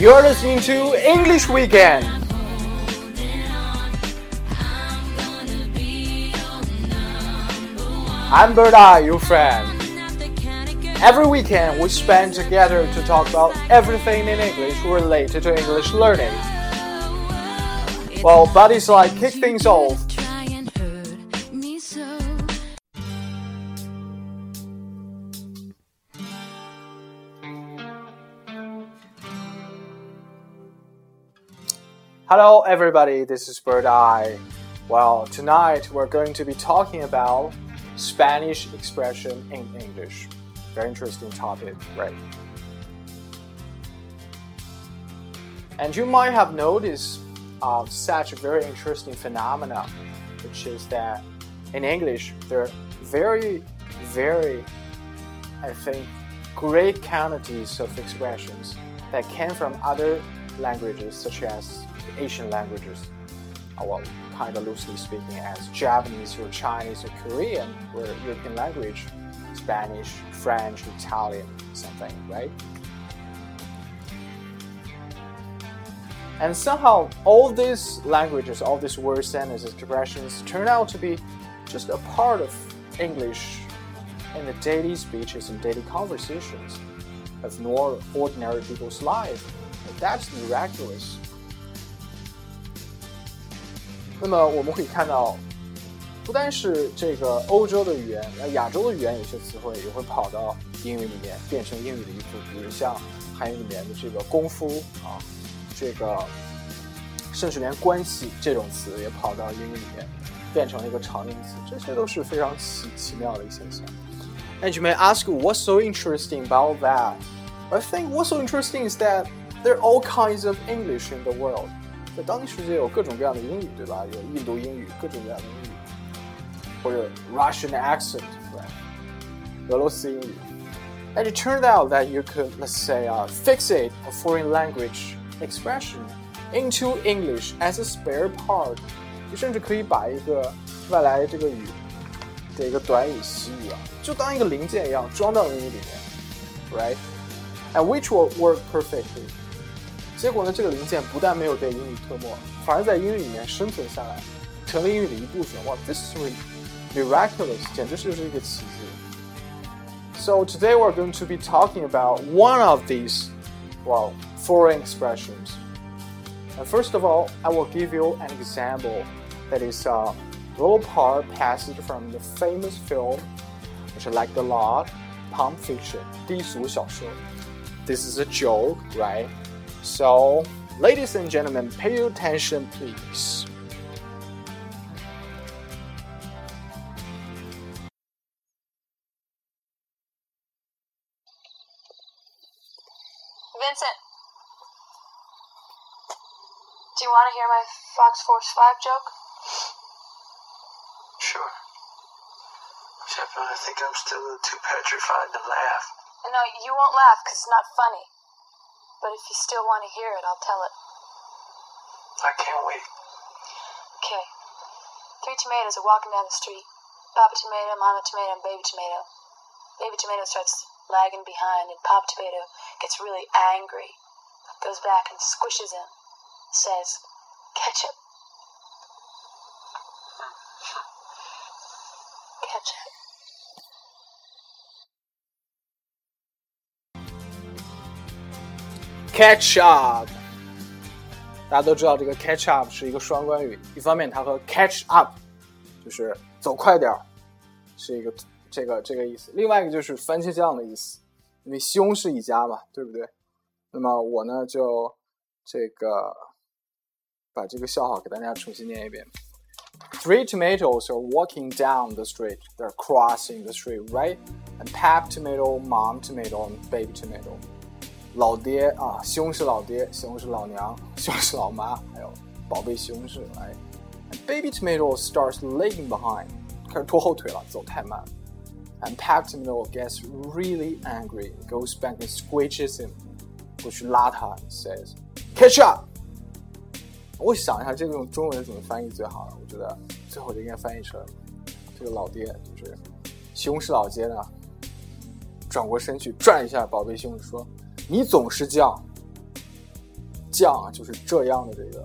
You're listening to English Weekend. I'm Berda, your friend. Every weekend we spend together to talk about everything in English related to English learning. Well, buddies like kick things off. Hello, everybody. This is Bird Eye. Well, tonight we're going to be talking about Spanish expression in English. Very interesting topic, right? And you might have noticed uh, such a very interesting phenomena, which is that in English there are very, very, I think, great quantities of expressions that came from other languages, such as Asian languages, well, kind of loosely speaking, as Japanese or Chinese or Korean or European language, Spanish, French, Italian, something, right? And somehow, all these languages, all these words, sentences, expressions turn out to be just a part of English in the daily speeches and daily conversations of normal, ordinary people's life. That's miraculous. 那么我们可以看到，不单是这个欧洲的语言，那亚洲的语言有些词汇也会跑到英语里面，变成英语的一部分。比如像韩语里面的这个功夫啊，这个甚至连关系这种词也跑到英语里面，变成了一个常用词。这些都是非常奇奇妙的一现象。And you may ask, what's so interesting about that? I think what's so interesting is that there are all kinds of English in the world. 在当今世界有各种各样的英语，对吧？有印度英语，各种各样的英语，或者 Russian accent，对，俄罗斯英语。And it turned out that you could, let's say, uh, fixate a foreign language expression into English as a spare part。你甚至可以把一个外来这个语的一个短语、习语啊，就当一个零件一样装到英语里面，right？And which will work perfectly。 结果呢，这个零件不但没有被英语吞没，反而在英语里面生存下来，成了英语的一部分。哇，this is miraculous，简直就是一个奇迹。So today we're going to be talking about one of these, well, foreign expressions. And first of all, I will give you an example that is a little part passage from the famous film, which I like a lot, Pulp Fiction, 低俗小说. This is a joke, right? So, ladies and gentlemen, pay attention, please. Vincent, do you want to hear my Fox Force 5 joke? Sure. Except I think I'm still too petrified to laugh. No, you won't laugh because it's not funny. But if you still want to hear it, I'll tell it. I can't wait. Okay. Three tomatoes are walking down the street. Papa tomato, mama tomato, and baby tomato. Baby tomato starts lagging behind, and Papa tomato gets really angry. Goes back and squishes him. Says, ketchup. Ketchup. catch up，大家都知道这个 catch up 是一个双关语，一方面它和 catch up 就是走快点儿，是一个这个这个意思；另外一个就是番茄酱的意思，因为西红柿一家嘛，对不对？那么我呢就这个把这个笑话给大家重新念一遍。Three tomatoes are walking down the street. They're crossing the street, right? And Pap tomato, Mom tomato, and Baby tomato. 老爹啊，西红柿老爹，西红柿老娘，西红柿老妈，还有宝贝西红柿，哎，Baby tomato starts lagging behind，开始拖后腿了，走太慢了。And Pap tomato gets really angry, goes back and squishes him，过去拉他，says catch up。我想一下，这个用中文怎么翻译最好了？我觉得最后就应该翻译成这个老爹，就是西红柿老爹呢，转过身去转一下宝贝西红柿说。你总是叫犟啊，就是这样的这个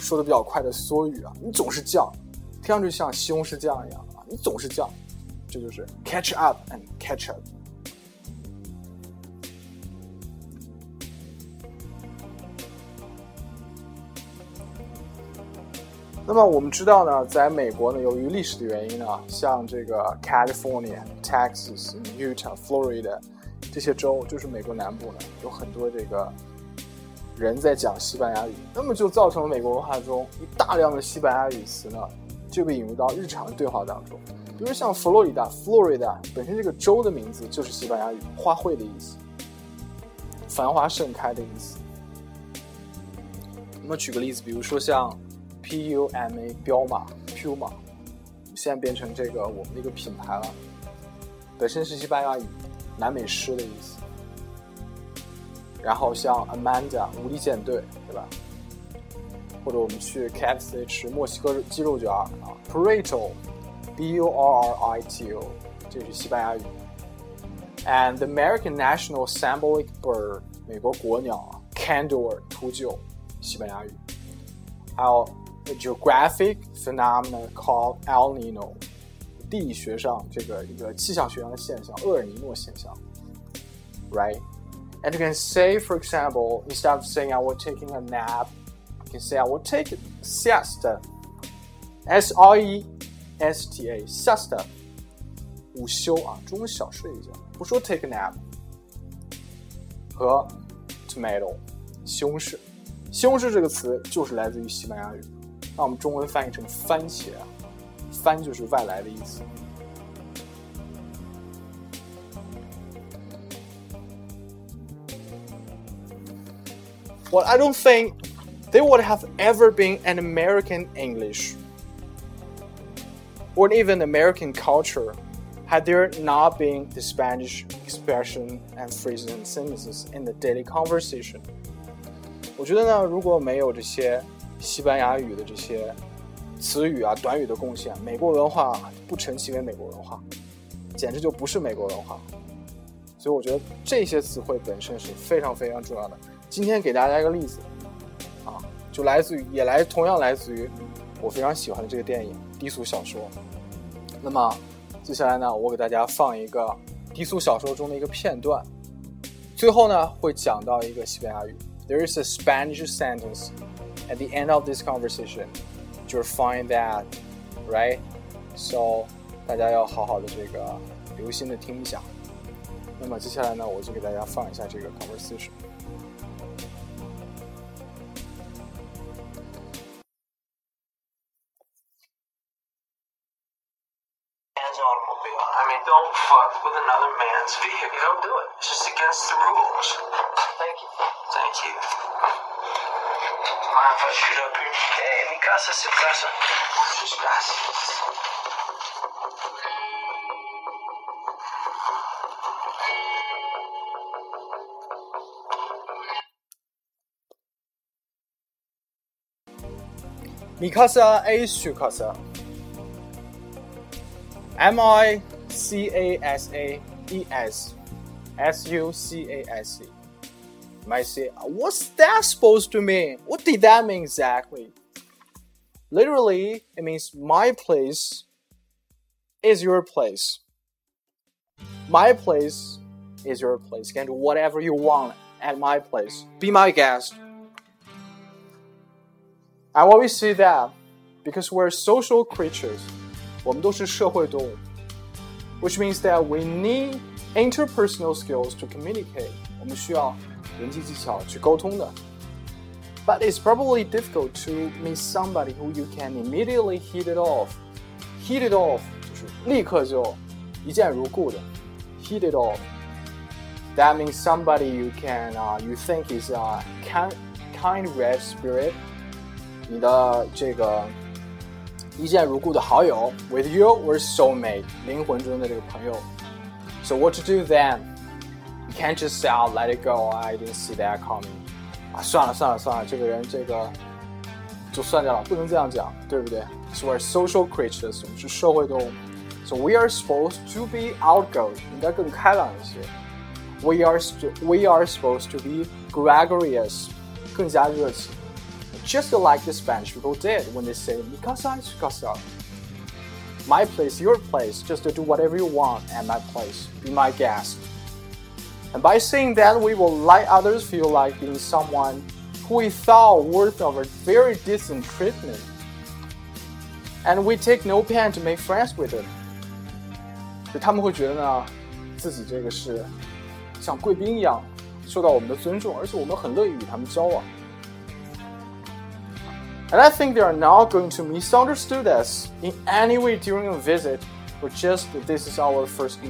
说的比较快的缩语啊，你总是犟，听上去像西红柿酱一样啊，你总是犟，这就是 catch up and catch up。那么我们知道呢，在美国呢，由于历史的原因呢，像这个 California、Texas、Utah、Florida 这些州，就是美国南部呢，有很多这个人在讲西班牙语，那么就造成了美国文化中一大量的西班牙语词呢，就被引入到日常对话当中。比如像佛罗里达 （Florida） 本身这个州的名字就是西班牙语“花卉”的意思，繁花盛开的意思。那么举个例子，比如说像。Puma 彪马，Puma，现在变成这个我们的一个品牌了，本身是西班牙语，南美狮的意思。然后像 Amanda 无敌舰队，对吧？或者我们去 KFC 吃墨西哥鸡肉卷啊，Burrito，B U R R I T O，这是西班牙语。And the American national symbolic bird，美国国鸟啊，Condor 秃鹫，西班牙语。还有。a geographic phenomenon called El Nino， 地理学上这个一个气象学上的现象，厄尔尼诺现象，right? And you can say, for example, instead of saying I was taking a nap, you can say I will take a siesta. S R E S T A siesta，午休啊，中午小睡一觉，不说 take a nap。和 tomato，西红柿，西红柿这个词就是来自于西班牙语。那我们中文翻译成番茄啊，番就是外来的意思。Well, I don't think there would have ever been an American English or even American culture had there not been the Spanish expression and phrases and sentences in the daily conversation. 我觉得呢，如果没有这些西班牙语的这些 词语啊、短语的贡献，美国文化不成其为美国文化，简直就不是美国文化。所以我觉得这些词汇本身是非常非常重要的。今天给大家一个例子，啊，就来自于也来同样来自于我非常喜欢的这个电影《低俗小说》。那么接下来呢，我给大家放一个低俗小说中的一个片段，最后呢会讲到一个西班牙语。There is a Spanish sentence. at the end of this conversation, 就是 find that right? So 大家要好好的这个留心的听一下。那么接下来呢我就给大家放一下这个 conversation casa es su casa. Muchas gracias. Mi casa es su casa. M I C A S A E S S U C A S E. You might say, what's that supposed to mean? What did that mean exactly? Literally, it means my place is your place. My place is your place. You can do whatever you want at my place. Be my guest. And why we say that? Because we're social creatures. 我们都是社会动物，which means that we need interpersonal skills to communicate。我们需要人际技巧去沟通的。 But it's probably difficult to meet somebody who you can immediately hit it off. Hit it off 就是立刻就一见如故的，hit it off. That means somebody you can uh, you think is a kind kind red spirit. 你的这个一见如故的好友，with you or soulmate，灵魂中的这个朋友。So what to do then? You can't just say, "I'll let it go." I didn't see that coming. 啊，算了算了算了，这个人这个就算掉了，不能这样讲，对不对？So we're social creatures，我们是社会动物。So we are supposed to be outgoing，应该更开朗一些。We are we are supposed to be gregarious。 更加热情。Just like the Spanish people did when they say "mi casa es su casa." My place, your place, just to do whatever you want at my place. Be my guest. And by saying that, we will let others feel like being someone who we thought worth of a very decent treatment. And we take no pain to make friends with them. 就他们会觉得呢，自己这个是像贵宾一样受到我们的尊重，而且我们很乐意与他们交往。And I think they are not going to misunderstood us in any way during a visit, or just that this is our first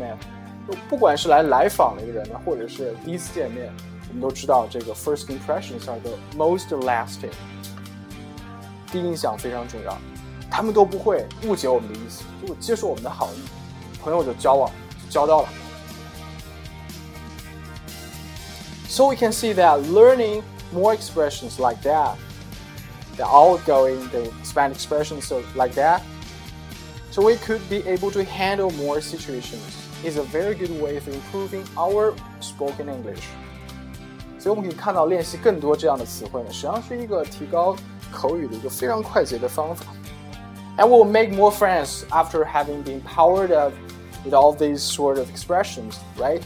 man. 不管是来来访的一个人呢，或者是第一次见面，我们都知道这个 first impressions are the most lasting。第一印象非常重要，他们都不会误解我们的意思，就接受我们的好意，朋友就交往就交到了。So we can see that learning more expressions like that the outgoing, the Spanish expressions so like that. So we could be able to handle more situations is a very good way of improving our spoken English. 所以我们可以看到，练习更多这样的词汇呢，实际上是一个提高口语的一个非常快捷的方法。And we'll make more friends after having been powered up with all these sort of expressions, right?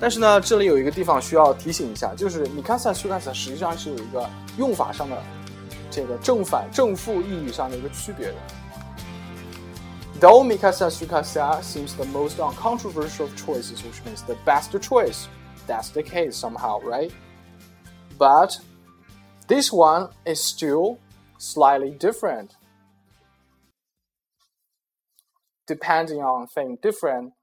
但是呢，这里有一个地方需要提醒一下，就是 mikasa sukasa 实际上是有一个用法上的这个正反正负意义上的一个区别的。 Though mikasa sukasa seems the most uncontroversial of choices, which means the best choice, that's the case somehow, right? But this one is still slightly different. Depending on thing different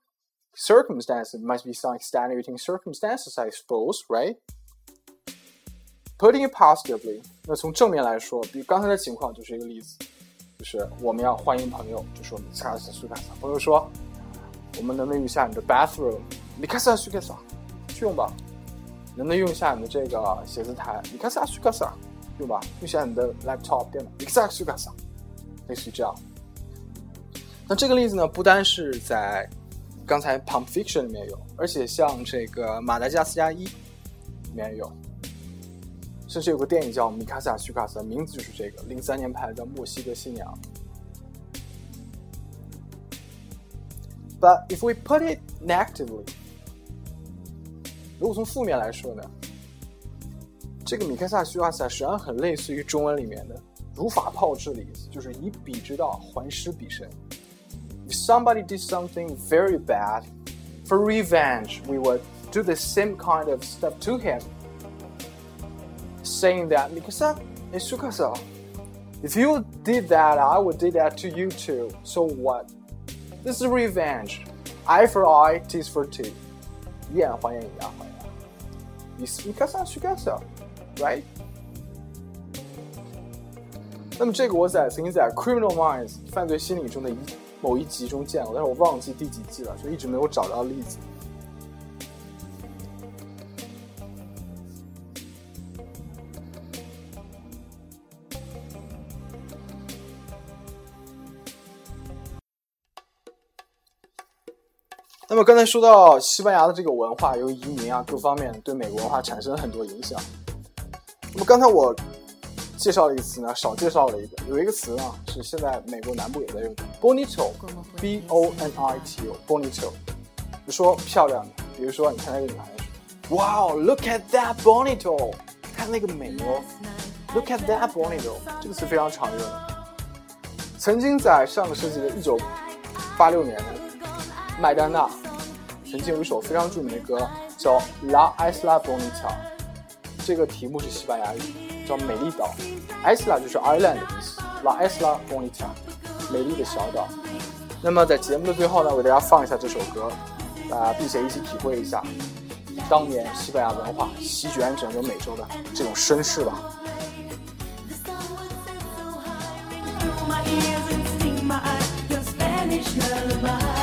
circumstances must be some extenuating circumstances, I suppose, right? Putting it positively，那从正面来说，比刚才的情况就是一个例子， 就是我们要欢迎朋友，就说米卡萨苏卡萨。朋友说，我们能不能用一下你的 bathroom？米卡萨苏卡萨，去用吧。能不能用一下你的这个写字台？米卡萨苏卡萨，用吧。用一下你的 laptop 电脑？米卡萨苏卡萨，类似于这样。那这个例子呢，不单是在刚才《Pump Fiction》里面有，而且像这个《马达加斯加一》里面有，甚至有个电影叫《米卡萨·许卡斯》，名字就是这个，零三年拍的《墨西哥新娘》。But if we put it negatively，如果从负面来说呢，这个米卡萨·许卡斯实际上很类似于中文里面的“如法炮制”的意思，就是以彼之道还施彼身。if somebody did something very bad, for revenge, we would do the same kind of stuff to him, saying that Mikasa is Sukasa. If you did that, I would do that to you too. So what? This is revenge. Eye for eye, teeth for teeth. Yeah, Mikasa Sukasa, right? 那么这个我在曾经在《Criminal Minds》犯罪心理中的一某一集中见过，但是我忘记第几季了，就一直没有找到例子。 那么刚才说到西班牙的这个文化，由移民啊各方面对美国文化产生了很多影响。那么刚才我。介绍了一个词呢，少介绍了一个。有一个词呢，是现在美国南部也在用，bonito，b o n i t o，bonito，就说漂亮的。比如说，你看那个女孩子哇哦，look at that bonito，看那个美哦，look at that bonito，这个词非常常用。曾经在上个世纪的一九八六年，麦丹娜曾经有一首非常著名的歌叫《La Isla Bonita》，这个题目是西班牙语，叫美丽岛。Isla 就是 island 的意思，La Isla Bonita，美丽的小岛。那么在节目的最后呢，为大家放一下这首歌，啊、呃，并且一起体会一下当年西班牙文化席卷整个美洲的这种绅士吧。My ears and sting my eyes, your Spanish lullaby.